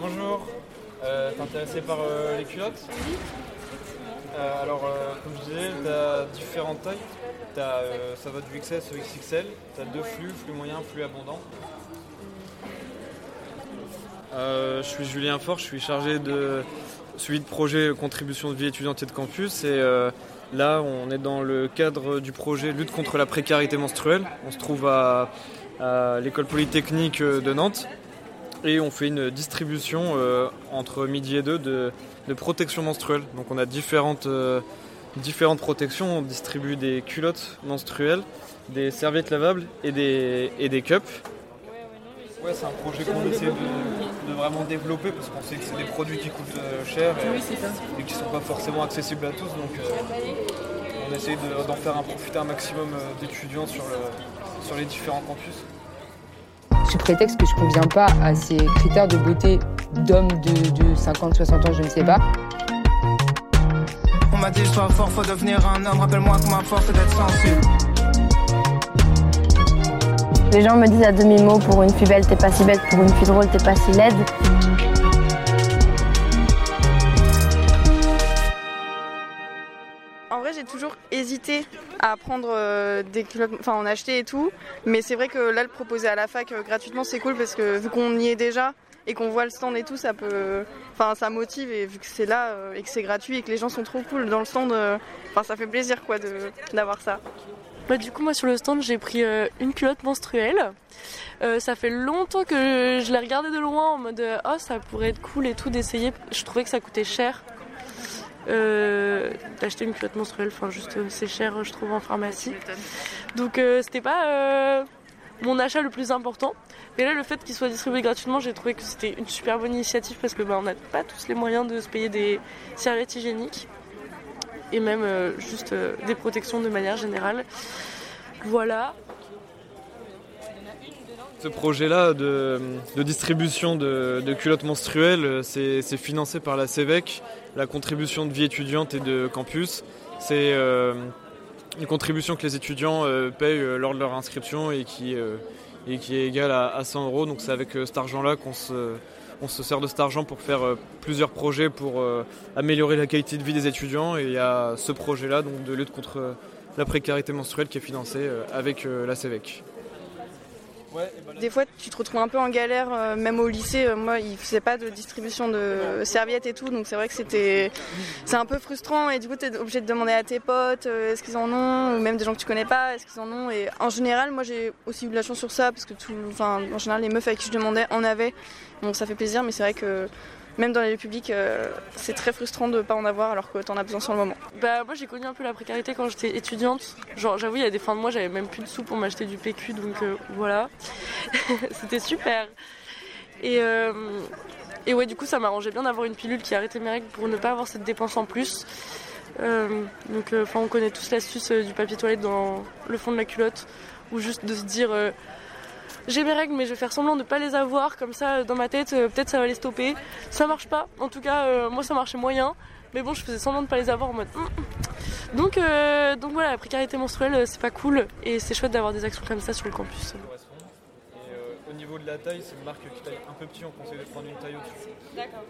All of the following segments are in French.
Bonjour, euh, t'es intéressé par euh, les culottes? Euh, Alors, euh, comme je disais, t'as différentes tailles. T'as, euh, ça va du XS au XXL. T'as deux flux, flux moyen, flux abondant. Euh, je suis Julien Fort, je suis chargé de suivi de projet contribution de vie étudiante et de campus. Et euh, là, on est dans le cadre du projet lutte contre la précarité menstruelle. On se trouve à, à l'école polytechnique de Nantes et on fait une distribution euh, entre midi et deux de, de protection menstruelle. Donc on a différentes, euh, différentes protections. On distribue des culottes menstruelles, des serviettes lavables et des, et des cups. Ouais, c'est un projet qu'on essaie de, de vraiment développer parce qu'on sait que c'est des produits qui coûtent euh, cher et, et qui ne sont pas forcément accessibles à tous. Donc euh, on essaie de- d'en faire un profiter un maximum d'étudiants sur, le- sur les différents campus. Sous prétexte que je conviens pas à ces critères de beauté d'hommes de, de 50-60 ans, je ne sais pas. On m'a dit sois fort, faut devenir un homme. Rappelle-moi que ma force d'être sensible. Les gens me disent à demi-mot pour une fille belle, t'es pas si belle, pour une fille drôle, t'es pas si laide. Toujours hésité à prendre euh, des culottes, enfin en acheter et tout. Mais c'est vrai que là, le proposer à la fac euh, gratuitement, c'est cool parce que vu qu'on y est déjà et qu'on voit le stand et tout, ça peut, enfin ça motive et vu que c'est là euh, et que c'est gratuit et que les gens sont trop cool dans le stand, enfin ça fait plaisir quoi d'avoir ça. Bah, du coup, moi sur le stand, j'ai pris une culotte menstruelle. Ça fait longtemps que je l'ai regardée de loin en mode oh ça pourrait être cool et tout d'essayer. Je trouvais que ça coûtait cher euh, d'acheter une culotte menstruelle. Enfin, juste euh, c'est cher, je trouve en pharmacie. Donc euh, c'était pas mon achat le plus important. Mais là, le fait qu'il soit distribué gratuitement, j'ai trouvé que c'était une super bonne initiative parce que bah, on n'a pas tous les moyens de se payer des serviettes hygiéniques et même juste des protections de manière générale. Voilà. Ce projet-là de, de distribution de, de culottes menstruelles, c'est financé par la CEVEC, la contribution de vie étudiante et de campus. C'est euh, une contribution que les étudiants euh, payent euh, lors de leur inscription et qui, est égale à, à 100 euros. Donc c'est avec cet argent-là qu'on se, sert de cet argent pour faire plusieurs projets pour améliorer la qualité de vie des étudiants. Et il y a ce projet-là de lutte contre la précarité menstruelle qui est financé avec la CEVEC. Des fois, tu te retrouves un peu en galère, euh, même au lycée. euh, moi, ils faisaient pas de distribution de serviettes et tout, donc c'est vrai que c'était, c'est un peu frustrant. Et du coup, tu obligé de demander à tes potes, euh, est-ce qu'ils en ont, ou même des gens que tu connais pas, est-ce qu'ils en ont. Et en général, moi, j'ai aussi eu de la chance sur ça, parce que tout, enfin, en général, les meufs avec qui je demandais en avaient, donc ça fait plaisir. Mais c'est vrai que même dans les lieux publics, euh, c'est très frustrant de pas en avoir, alors que t'en as besoin sur le moment. Bah moi j'ai connu un peu la précarité quand j'étais étudiante. Genre j'avoue il y a des fins de mois j'avais même plus de sous pour m'acheter du PQ donc euh, voilà. C'était super. Et, euh, et ouais du coup ça m'arrangeait bien d'avoir une pilule qui arrêtait mes règles pour ne pas avoir cette dépense en plus. Donc enfin on connaît tous l'astuce du papier toilette dans le fond de la culotte ou juste de se dire j'ai mes règles mais je vais faire semblant de pas les avoir comme ça euh, dans ma tête euh, peut-être ça va les stopper. Ça marche pas. En tout cas euh, moi ça marchait moyen. Mais bon, je faisais semblant de pas les avoir en mode. Hum, hum. Donc, donc voilà, la précarité menstruelle, c'est pas cool et c'est chouette d'avoir des actions comme ça sur le campus. Niveau de la taille, c'est une marque qui taille un peu petit, on conseille de prendre une taille au-dessus. D'accord.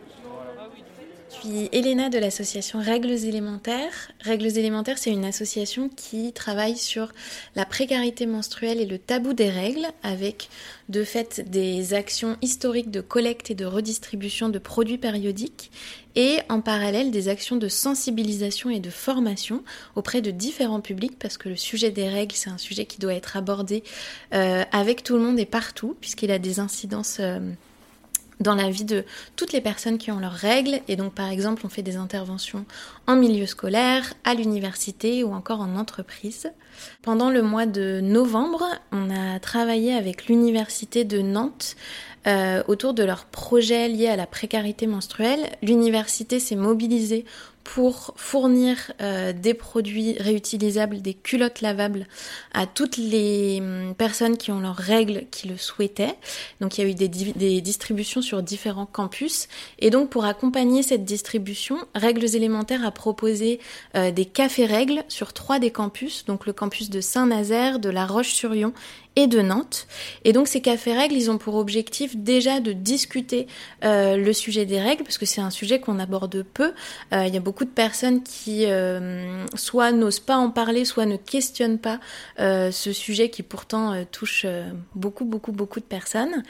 Je suis Elena de l'association Règles élémentaires. Règles élémentaires, c'est une association qui travaille sur la précarité menstruelle et le tabou des règles, avec de fait des actions historiques de collecte et de redistribution de produits périodiques, et en parallèle des actions de sensibilisation et de formation auprès de différents publics, parce que le sujet des règles, c'est un sujet qui doit être abordé euh, avec tout le monde et partout, puisqu'il a des incidences... euh, dans la vie de toutes les personnes qui ont leurs règles. Et donc, par exemple, on fait des interventions en milieu scolaire, à l'université ou encore en entreprise. Pendant le mois de novembre, on a travaillé avec l'université de Nantes euh, autour de leurs projets liés à la précarité menstruelle. L'université s'est mobilisée pour fournir euh, des produits réutilisables, des culottes lavables à toutes les hum, personnes qui ont leurs règles qui le souhaitaient. Donc il y a eu des, di- des distributions sur différents campus. Et donc pour accompagner cette distribution, Règles élémentaires a proposé euh, des cafés règles sur trois des campus, donc le campus de Saint-Nazaire, de La Roche-sur-Yon et de Nantes. Et donc ces cafés règles, ils ont pour objectif déjà de discuter euh, le sujet des règles, parce que c'est un sujet qu'on aborde peu. De personnes qui euh, soit n'osent pas en parler, soit ne questionnent pas ce sujet qui pourtant touche beaucoup, beaucoup, beaucoup de personnes.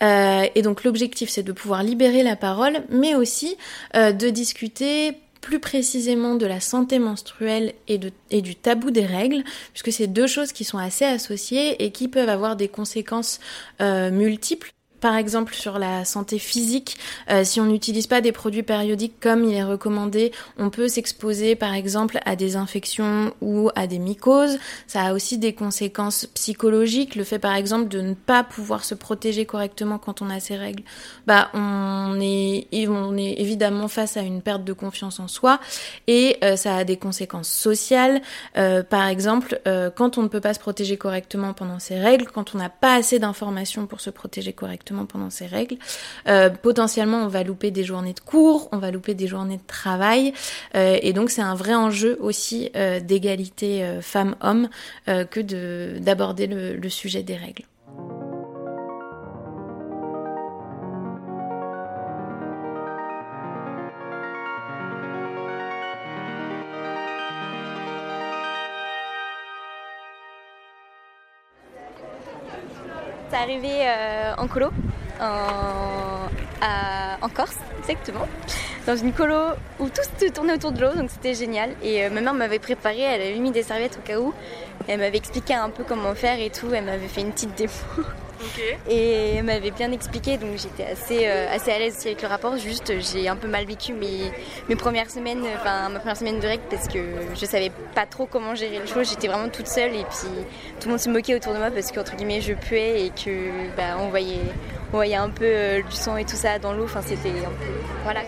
et donc l'objectif, c'est de pouvoir libérer la parole, mais aussi de discuter plus précisément de la santé menstruelle et, et du tabou des règles, puisque c'est deux choses qui sont assez associées et qui peuvent avoir des conséquences euh, multiples par exemple sur la santé physique, euh, si on n'utilise pas des produits périodiques comme il est recommandé, on peut s'exposer par exemple à des infections ou à des mycoses. Ça a aussi des conséquences psychologiques. Le fait par exemple de ne pas pouvoir se protéger correctement quand on a ses règles, bah on est, on est évidemment face à une perte de confiance en soi et euh, ça a des conséquences sociales. Euh, par exemple, quand on ne peut pas se protéger correctement pendant ses règles, quand on n'a pas assez d'informations pour se protéger correctement pendant ces règles. Euh, potentiellement, on va louper des journées de cours, on va louper des journées de travail, euh, et donc c'est un vrai enjeu aussi euh, d'égalité femmes-hommes que d'aborder le sujet des règles. C'est arrivé euh, en colo, en, Corse, exactement. Dans une colo où tout tournait autour de l'eau, donc c'était génial. Et euh, ma mère m'avait préparé, elle avait mis des serviettes au cas où. Elle m'avait expliqué un peu comment faire et tout. Elle m'avait fait une petite démo. Et elle m'avait bien expliqué, donc j'étais assez, euh, assez à l'aise aussi avec le rapport. Juste, j'ai un peu mal vécu mes, mes premières semaines, enfin ma première semaine de règles parce que je savais pas trop comment gérer les choses. J'étais vraiment toute seule et puis tout le monde se moquait autour de moi parce qu'entre guillemets je puais et que bah, on voyait, on voyait un peu euh, du sang et tout ça dans l'eau. Enfin, c'était un peu. Voilà.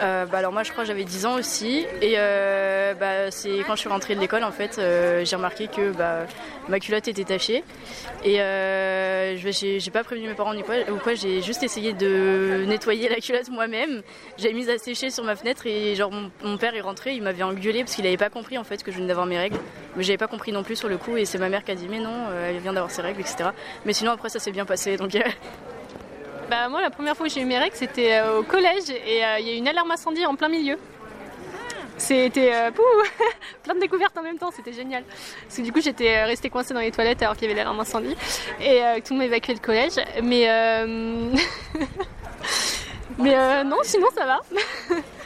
Euh, bah alors moi je crois j'avais 10 ans aussi. Et euh, bah, c'est quand je suis rentrée de l'école en fait euh, j'ai remarqué que bah, ma culotte était tachée. Et j'ai pas prévenu mes parents ni quoi, ou quoi j'ai juste essayé de nettoyer la culotte moi-même. J'ai mise à sécher sur ma fenêtre et genre mon, père est rentré il m'avait engueulé parce qu'il avait pas compris en fait que je venais d'avoir mes règles. Mais j'avais pas compris non plus sur le coup et c'est ma mère qui a dit mais non elle vient d'avoir ses règles etc mais sinon après ça s'est bien passé donc bah, moi, la première fois que j'ai eu mes règles, c'était euh, au collège et euh, il y a eu une alarme incendie en plein milieu. C'était euh, plein de découvertes en même temps, c'était génial. Parce que du coup, j'étais restée coincée dans les toilettes alors qu'il y avait l'alarme incendie et que tout le monde évacué le collège. Mais, mais non, sinon ça va.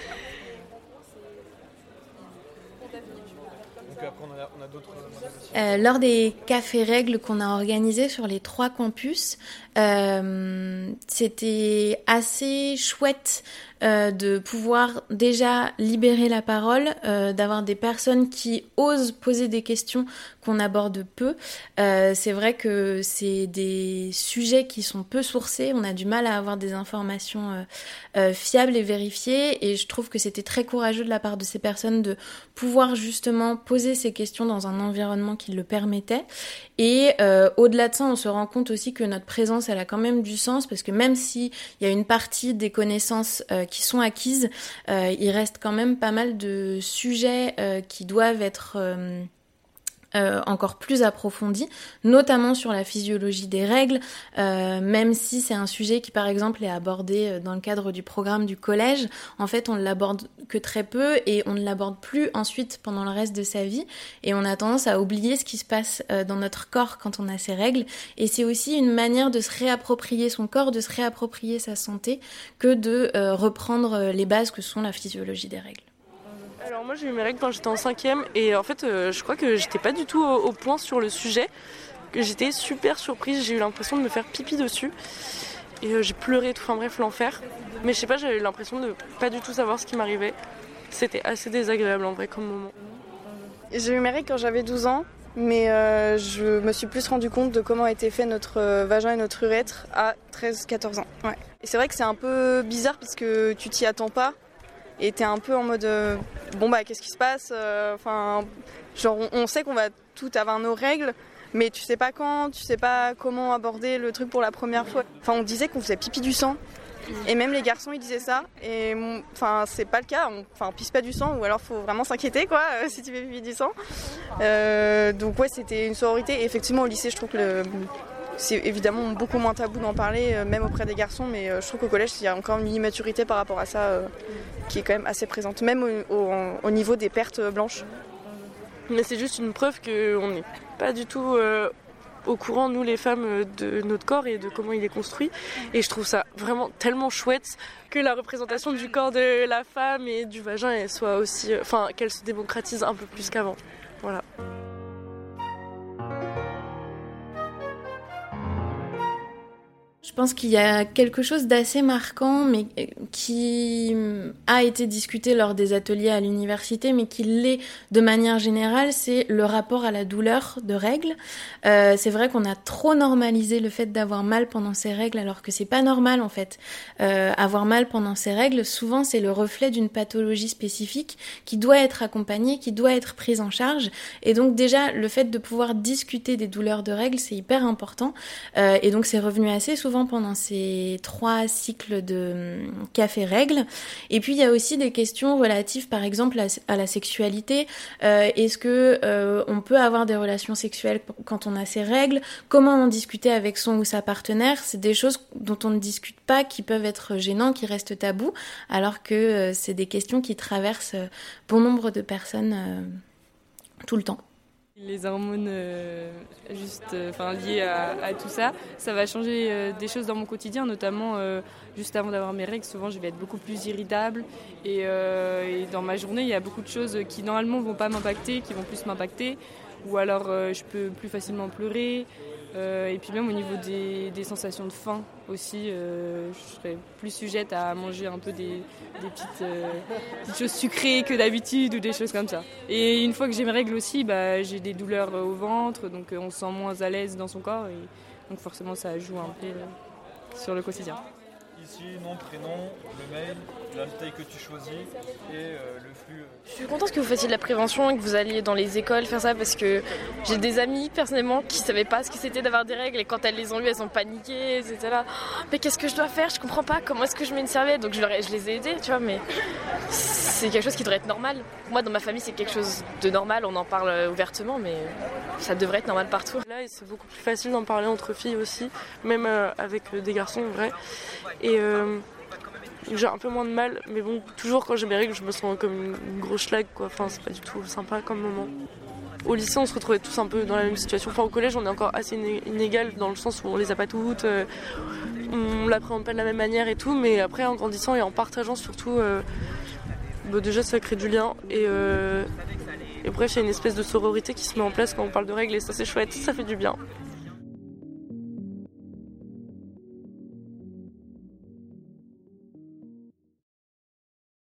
Euh, lors des cafés règles qu'on a organisés sur les trois campus, euh, c'était assez chouette euh, de pouvoir déjà libérer la parole, euh, d'avoir des personnes qui osent poser des questions qu'on aborde peu. Euh, c'est vrai que c'est des sujets qui sont peu sourcés, on a du mal à avoir des informations fiables et vérifiées, et je trouve que c'était très courageux de la part de ces personnes de pouvoir justement poser ces questions dans un environnement qui le permettait. Et au-delà de ça, on se rend compte aussi que notre présence, elle a quand même du sens, parce que même s'il y a une partie des connaissances sont acquises, euh, il reste quand même pas mal de sujets euh, qui doivent être euh, euh, encore plus approfondie, notamment sur la physiologie des règles, euh, même si c'est un sujet qui par exemple est abordé euh, dans le cadre du programme du collège, en fait on ne l'aborde que très peu et on ne l'aborde plus ensuite pendant le reste de sa vie. Et on a tendance à oublier ce qui se passe dans notre corps quand on a ces règles. Et c'est aussi une manière de se réapproprier son corps, de se réapproprier sa santé que de reprendre les bases que sont la physiologie des règles. Alors moi j'ai eu mes règles quand j'étais en cinquième et en fait euh, je crois que j'étais pas du tout au, point sur le sujet, j'étais super surprise, j'ai eu l'impression de me faire pipi dessus et euh, j'ai pleuré tout, enfin bref l'enfer. Mais je sais pas, j'avais l'impression de pas du tout savoir ce qui m'arrivait. C'était assez désagréable en vrai comme moment. J'ai eu mes règles quand j'avais 12 ans, mais euh, je me suis plus rendu compte de comment était fait notre vagin et notre urètre à 13-14 ans. Ouais. Et c'est vrai que c'est un peu bizarre parce que tu t'y attends pas et t'es un peu en mode euh, bon bah qu'est-ce qui se passe euh, Enfin, genre on, sait qu'on va tout avoir nos règles, mais tu sais pas quand, tu sais pas comment aborder le truc pour la première fois. Enfin, on disait qu'on faisait pipi du sang. Et même les garçons, ils disaient ça. Et enfin, c'est pas le cas. On, enfin, on pisse pas du sang, ou alors faut vraiment s'inquiéter, quoi, si tu fais pipi du sang. donc ouais, c'était une sororité. Et effectivement, au lycée, je trouve que le, c'est évidemment beaucoup moins tabou d'en parler, euh, même auprès des garçons, mais euh, je trouve qu'au collège, il y a encore une immaturité par rapport à ça euh, qui est quand même assez présente, même au, niveau des pertes blanches. Mais c'est juste une preuve qu'on n'est pas du tout au courant, nous les femmes, de notre corps et de comment il est construit. Et je trouve ça vraiment tellement chouette que la représentation du corps de la femme et du vagin soit aussi. Enfin, qu'elle se démocratise un peu plus qu'avant. Voilà. Je pense qu'il y a quelque chose d'assez marquant, mais euh, qui a été discuté lors des ateliers à l'université, mais qui l'est de manière générale, c'est le rapport à la douleur de règles. Euh, c'est vrai qu'on a trop normalisé le fait d'avoir mal pendant ses règles, alors que c'est pas normal en fait. Euh, avoir mal pendant ses règles, souvent c'est le reflet d'une pathologie spécifique qui doit être accompagnée, qui doit être prise en charge. Et donc déjà, le fait de pouvoir discuter des douleurs de règles, c'est hyper important. Et donc c'est revenu assez souvent pendant ces trois cycles de hum, café règles. Et puis il y a aussi des questions relatives, par exemple, à, la sexualité. Euh, est-ce que euh, on peut avoir des relations sexuelles quand on a ses règles? Comment en discuter avec son ou sa partenaire? C'est des choses dont on ne discute pas, qui peuvent être gênants, qui restent tabous, alors que euh, c'est des questions qui traversent bon nombre de personnes tout le temps. Les hormones euh, juste, euh, enfin liées à, tout ça, ça va changer euh, des choses dans mon quotidien, notamment juste avant d'avoir mes règles, souvent je vais être beaucoup plus irritable et, et, dans ma journée il y a beaucoup de choses qui normalement vont pas m'impacter, qui vont plus m'impacter, ou alors je peux plus facilement pleurer, euh, et puis même au niveau des, sensations de faim aussi, euh, je serais plus sujette à manger un peu des, euh, petites, choses sucrées que d'habitude ou des choses comme ça. Et une fois que j'ai mes règles aussi, bah, j'ai des douleurs au ventre, donc on se sent moins à l'aise dans son corps et donc forcément ça joue un peu sur le quotidien ici, nom, prénom, le mail, la taille que tu choisis et euh, le flux. Euh. Je suis contente que vous fassiez de la prévention et que vous alliez dans les écoles faire ça parce que j'ai des amis personnellement qui savaient pas ce que c'était d'avoir des règles et quand elles les ont lues, elles ont paniqué, etc. là. Mais qu'est-ce que je dois faire? Je comprends pas. Comment est-ce que je mets une serviette? Donc je, je les ai aidés, tu vois, mais c'est quelque chose qui devrait être normal. Moi, dans ma famille, c'est quelque chose de normal. On en parle euh, ouvertement, mais ça devrait être normal partout. Là, c'est beaucoup plus facile d'en parler entre filles aussi, même avec des garçons, en vrai. Et euh, j'ai un peu moins de mal, mais bon, toujours quand j'ai mes règles, je me sens comme une, grosse schlag, quoi. Enfin, c'est pas du tout sympa comme moment. Au lycée, on se retrouvait tous un peu dans la même situation. Enfin, au collège, on est encore assez inégal dans le sens où on les a pas toutes, euh, on l'appréhende pas de la même manière et tout, mais après, en grandissant et en partageant surtout, euh, bah, déjà, ça crée du lien. Et, et bref, il y a une espèce de sororité qui se met en place quand on parle de règles et ça, c'est chouette, ça fait du bien.